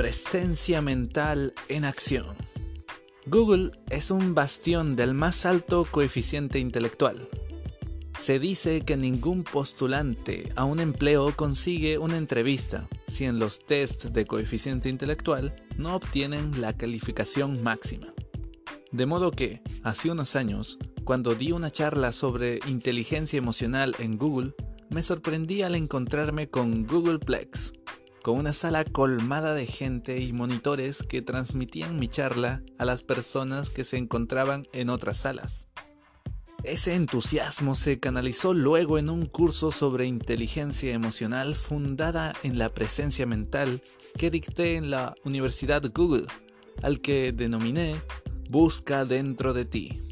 Presencia mental en acción. Google es un bastión del más alto coeficiente intelectual. Se dice que ningún postulante a un empleo consigue una entrevista si en los tests de coeficiente intelectual no obtienen la calificación máxima. De modo que, hace unos años, cuando di una charla sobre inteligencia emocional en Google, me sorprendí al encontrarme con Googleplex, con una sala colmada de gente y monitores que transmitían mi charla a las personas que se encontraban en otras salas. Ese entusiasmo se canalizó luego en un curso sobre inteligencia emocional fundada en la presencia mental que dicté en la Universidad Google, al que denominé Busca dentro de ti.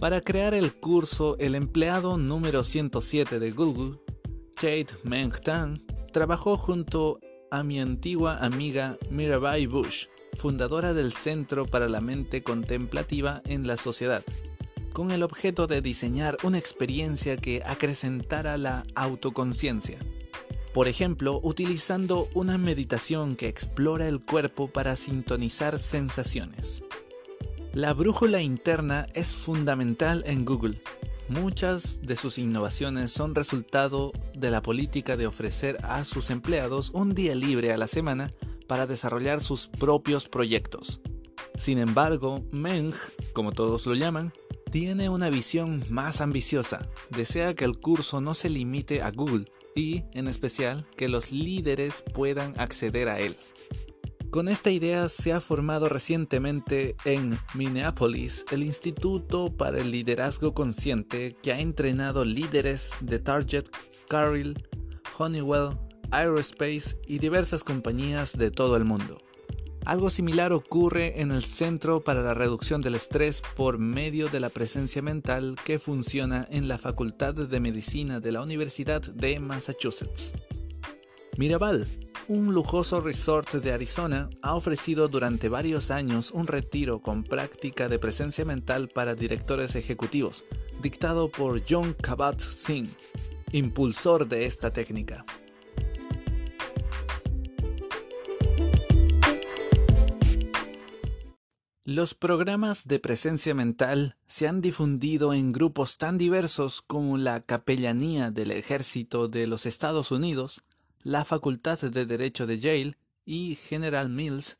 Para crear el curso, el empleado número 107 de Google, Jade Meng Tan, trabajó junto a mi antigua amiga Mirabai Bush, fundadora del Centro para la Mente Contemplativa en la Sociedad, con el objeto de diseñar una experiencia que acrecentara la autoconciencia. Por ejemplo, utilizando una meditación que explora el cuerpo para sintonizar sensaciones. La brújula interna es fundamental en Google Muchas de sus innovaciones son resultado de la política de ofrecer a sus empleados un día libre a la semana para desarrollar sus propios proyectos. Sin embargo, Meng, como todos lo llaman, tiene una visión más ambiciosa. Desea que el curso no se limite a Google y, en especial, que los líderes puedan acceder a él. Con esta idea se ha formado recientemente en Minneapolis el Instituto para el Liderazgo Consciente que ha entrenado líderes de Target, Carrill, Honeywell, Aerospace y diversas compañías de todo el mundo. Algo similar ocurre en el Centro para la Reducción del Estrés por medio de la presencia mental que funciona en la Facultad de Medicina de la Universidad de Massachusetts. Mirabal, un lujoso resort de Arizona ha ofrecido durante varios años un retiro con práctica de presencia mental para directores ejecutivos, dictado por John Kabat-Zinn, impulsor de esta técnica. Los programas de presencia mental se han difundido en grupos tan diversos como la Capellanía del Ejército de los Estados Unidos, la Facultad de Derecho de Yale y General Mills,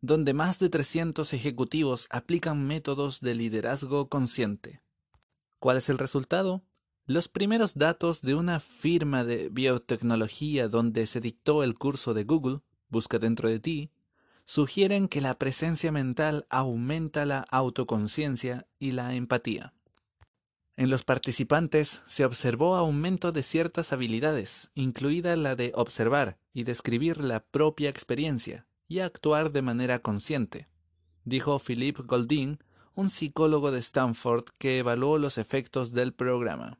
donde más de 300 ejecutivos aplican métodos de liderazgo consciente. ¿Cuál es el resultado? Los primeros datos de una firma de biotecnología donde se dictó el curso de Google, Busca dentro de ti, sugieren que la presencia mental aumenta la autoconciencia y la empatía. En los participantes se observó aumento de ciertas habilidades, incluida la de observar y describir la propia experiencia y actuar de manera consciente, dijo Philippe Goldin, un psicólogo de Stanford que evaluó los efectos del programa.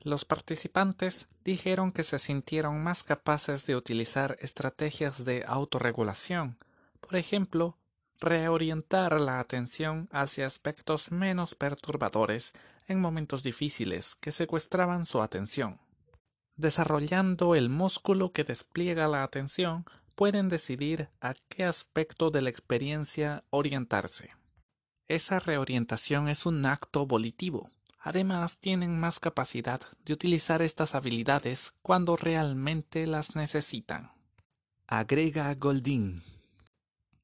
Los participantes dijeron que se sintieron más capaces de utilizar estrategias de autorregulación, por ejemplo, reorientar la atención hacia aspectos menos perturbadores en momentos difíciles que secuestraban su atención. Desarrollando el músculo que despliega la atención, pueden decidir a qué aspecto de la experiencia orientarse. Esa reorientación es un acto volitivo. Además, tienen más capacidad de utilizar estas habilidades cuando realmente las necesitan. Agrega Goldin.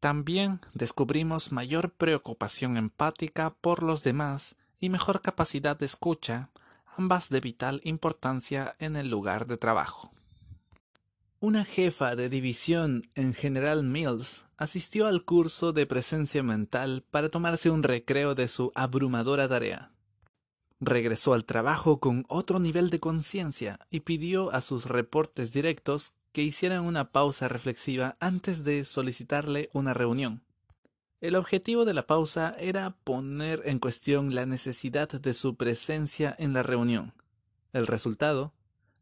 También descubrimos mayor preocupación empática por los demás y mejor capacidad de escucha, ambas de vital importancia en el lugar de trabajo. Una jefa de división en General Mills asistió al curso de presencia mental para tomarse un recreo de su abrumadora tarea. Regresó al trabajo con otro nivel de conciencia y pidió a sus reportes directos que hicieran una pausa reflexiva antes de solicitarle una reunión. El objetivo de la pausa era poner en cuestión la necesidad de su presencia en la reunión. El resultado,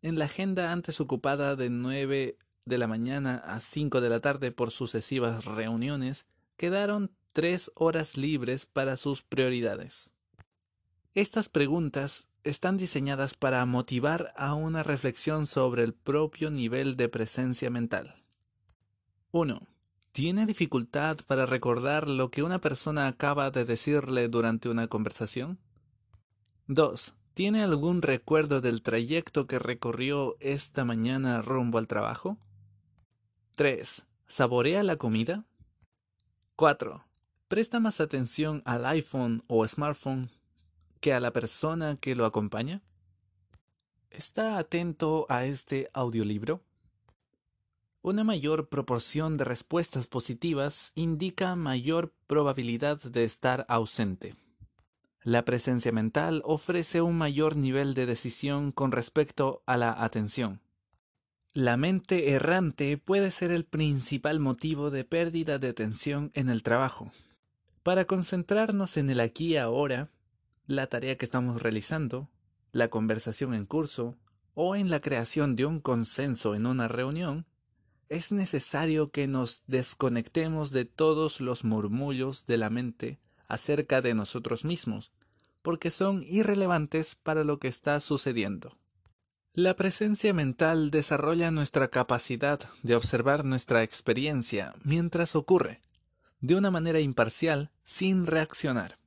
en la agenda antes ocupada de nueve de la mañana a cinco de la tarde por sucesivas reuniones, quedaron tres horas libres para sus prioridades. Estas preguntas están diseñadas para motivar a una reflexión sobre el propio nivel de presencia mental. 1. ¿Tiene dificultad para recordar lo que una persona acaba de decirle durante una conversación? 2. ¿Tiene algún recuerdo del trayecto que recorrió esta mañana rumbo al trabajo? 3. ¿Saborea la comida? 4. ¿Presta más atención al iPhone o smartphone que a la persona que lo acompaña? ¿Está atento a este audiolibro? Una mayor proporción de respuestas positivas indica mayor probabilidad de estar ausente. La presencia mental ofrece un mayor nivel de decisión con respecto a la atención. La mente errante puede ser el principal motivo de pérdida de atención en el trabajo. Para concentrarnos en el aquí y ahora, la tarea que estamos realizando, la conversación en curso o en la creación de un consenso en una reunión, es necesario que nos desconectemos de todos los murmullos de la mente acerca de nosotros mismos, porque son irrelevantes para lo que está sucediendo. La presencia mental desarrolla nuestra capacidad de observar nuestra experiencia mientras ocurre, de una manera imparcial, sin reaccionar.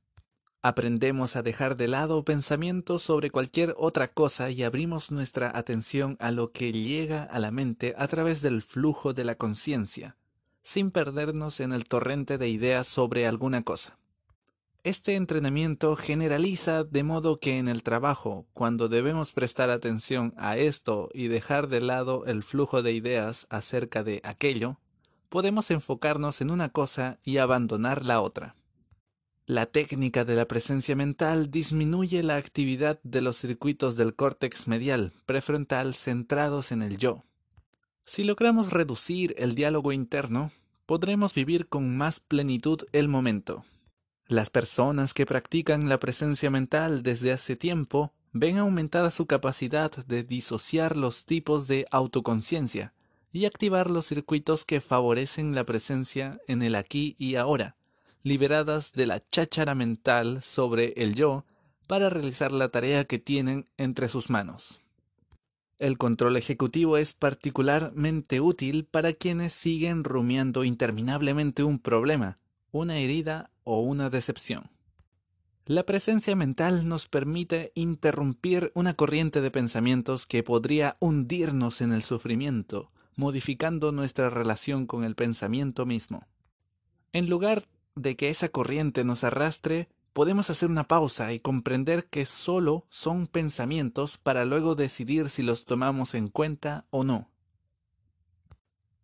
Aprendemos a dejar de lado pensamientos sobre cualquier otra cosa y abrimos nuestra atención a lo que llega a la mente a través del flujo de la conciencia, sin perdernos en el torrente de ideas sobre alguna cosa. Este entrenamiento generaliza de modo que en el trabajo, cuando debemos prestar atención a esto y dejar de lado el flujo de ideas acerca de aquello, podemos enfocarnos en una cosa y abandonar la otra. La técnica de la presencia mental disminuye la actividad de los circuitos del córtex medial prefrontal centrados en el yo. Si logramos reducir el diálogo interno, podremos vivir con más plenitud el momento. Las personas que practican la presencia mental desde hace tiempo ven aumentada su capacidad de disociar los tipos de autoconciencia y activar los circuitos que favorecen la presencia en el aquí y ahora, liberadas de la cháchara mental sobre el yo para realizar la tarea que tienen entre sus manos. El control ejecutivo es particularmente útil para quienes siguen rumiando interminablemente un problema, una herida o una decepción. La presencia mental nos permite interrumpir una corriente de pensamientos que podría hundirnos en el sufrimiento, modificando nuestra relación con el pensamiento mismo. En lugar de que esa corriente nos arrastre, podemos hacer una pausa y comprender que solo son pensamientos para luego decidir si los tomamos en cuenta o no.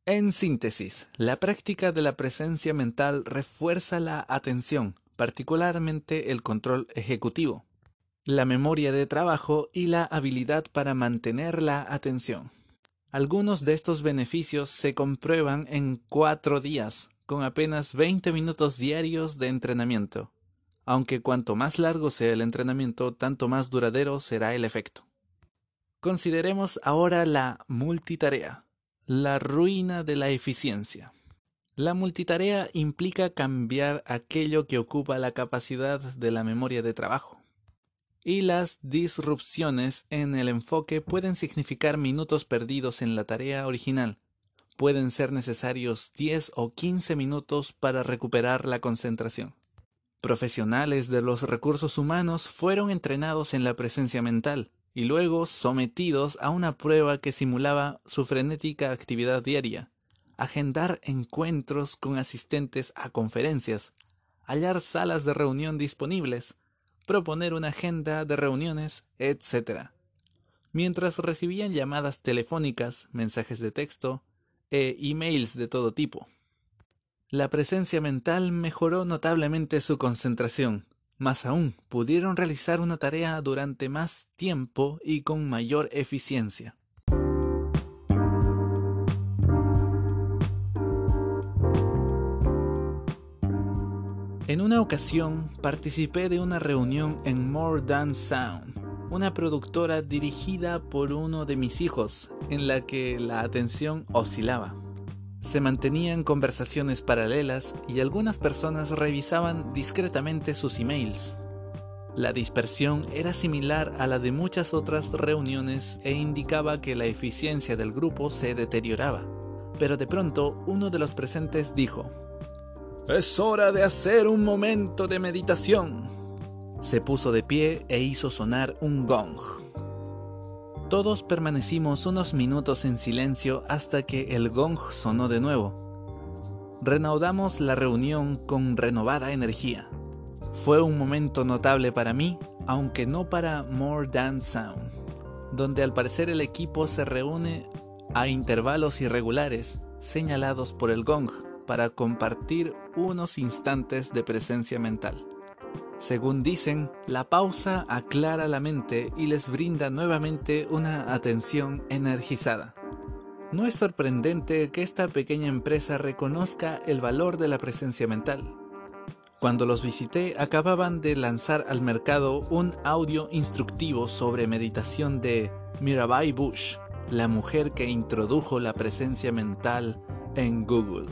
En síntesis, la práctica de la presencia mental refuerza la atención, particularmente el control ejecutivo, la memoria de trabajo y la habilidad para mantener la atención. Algunos de estos beneficios se comprueban en cuatro días, con apenas 20 minutos diarios de entrenamiento, aunque cuanto más largo sea el entrenamiento, tanto más duradero será el efecto. Consideremos ahora la multitarea, la ruina de la eficiencia. La multitarea implica cambiar aquello que ocupa la capacidad de la memoria de trabajo. Y las disrupciones en el enfoque pueden significar minutos perdidos en la tarea original, pueden ser necesarios 10 o 15 minutos para recuperar la concentración. Profesionales de los recursos humanos fueron entrenados en la presencia mental y luego sometidos a una prueba que simulaba su frenética actividad diaria, agendar encuentros con asistentes a conferencias, hallar salas de reunión disponibles, proponer una agenda de reuniones, etc. Mientras recibían llamadas telefónicas, mensajes de texto, e emails de todo tipo. La presencia mental mejoró notablemente su concentración. Más aún, pudieron realizar una tarea durante más tiempo y con mayor eficiencia. En una ocasión participé de una reunión en More Than Sound, una productora dirigida por uno de mis hijos, en la que la atención oscilaba. Se mantenían conversaciones paralelas y algunas personas revisaban discretamente sus emails. La dispersión era similar a la de muchas otras reuniones e indicaba que la eficiencia del grupo se deterioraba, pero de pronto uno de los presentes dijo, Es hora de hacer un momento de meditación. Se puso de pie e hizo sonar un gong. Todos permanecimos unos minutos en silencio hasta que el gong sonó de nuevo. Renaudamos la reunión con renovada energía. Fue un momento notable para mí, aunque no para More Than Sound, donde al parecer el equipo se reúne a intervalos irregulares señalados por el gong para compartir unos instantes de presencia mental. Según dicen, la pausa aclara la mente y les brinda nuevamente una atención energizada. No es sorprendente que esta pequeña empresa reconozca el valor de la presencia mental. Cuando los visité acababan de lanzar al mercado un audio instructivo sobre meditación de Mirabai Bush, la mujer que introdujo la presencia mental en Google.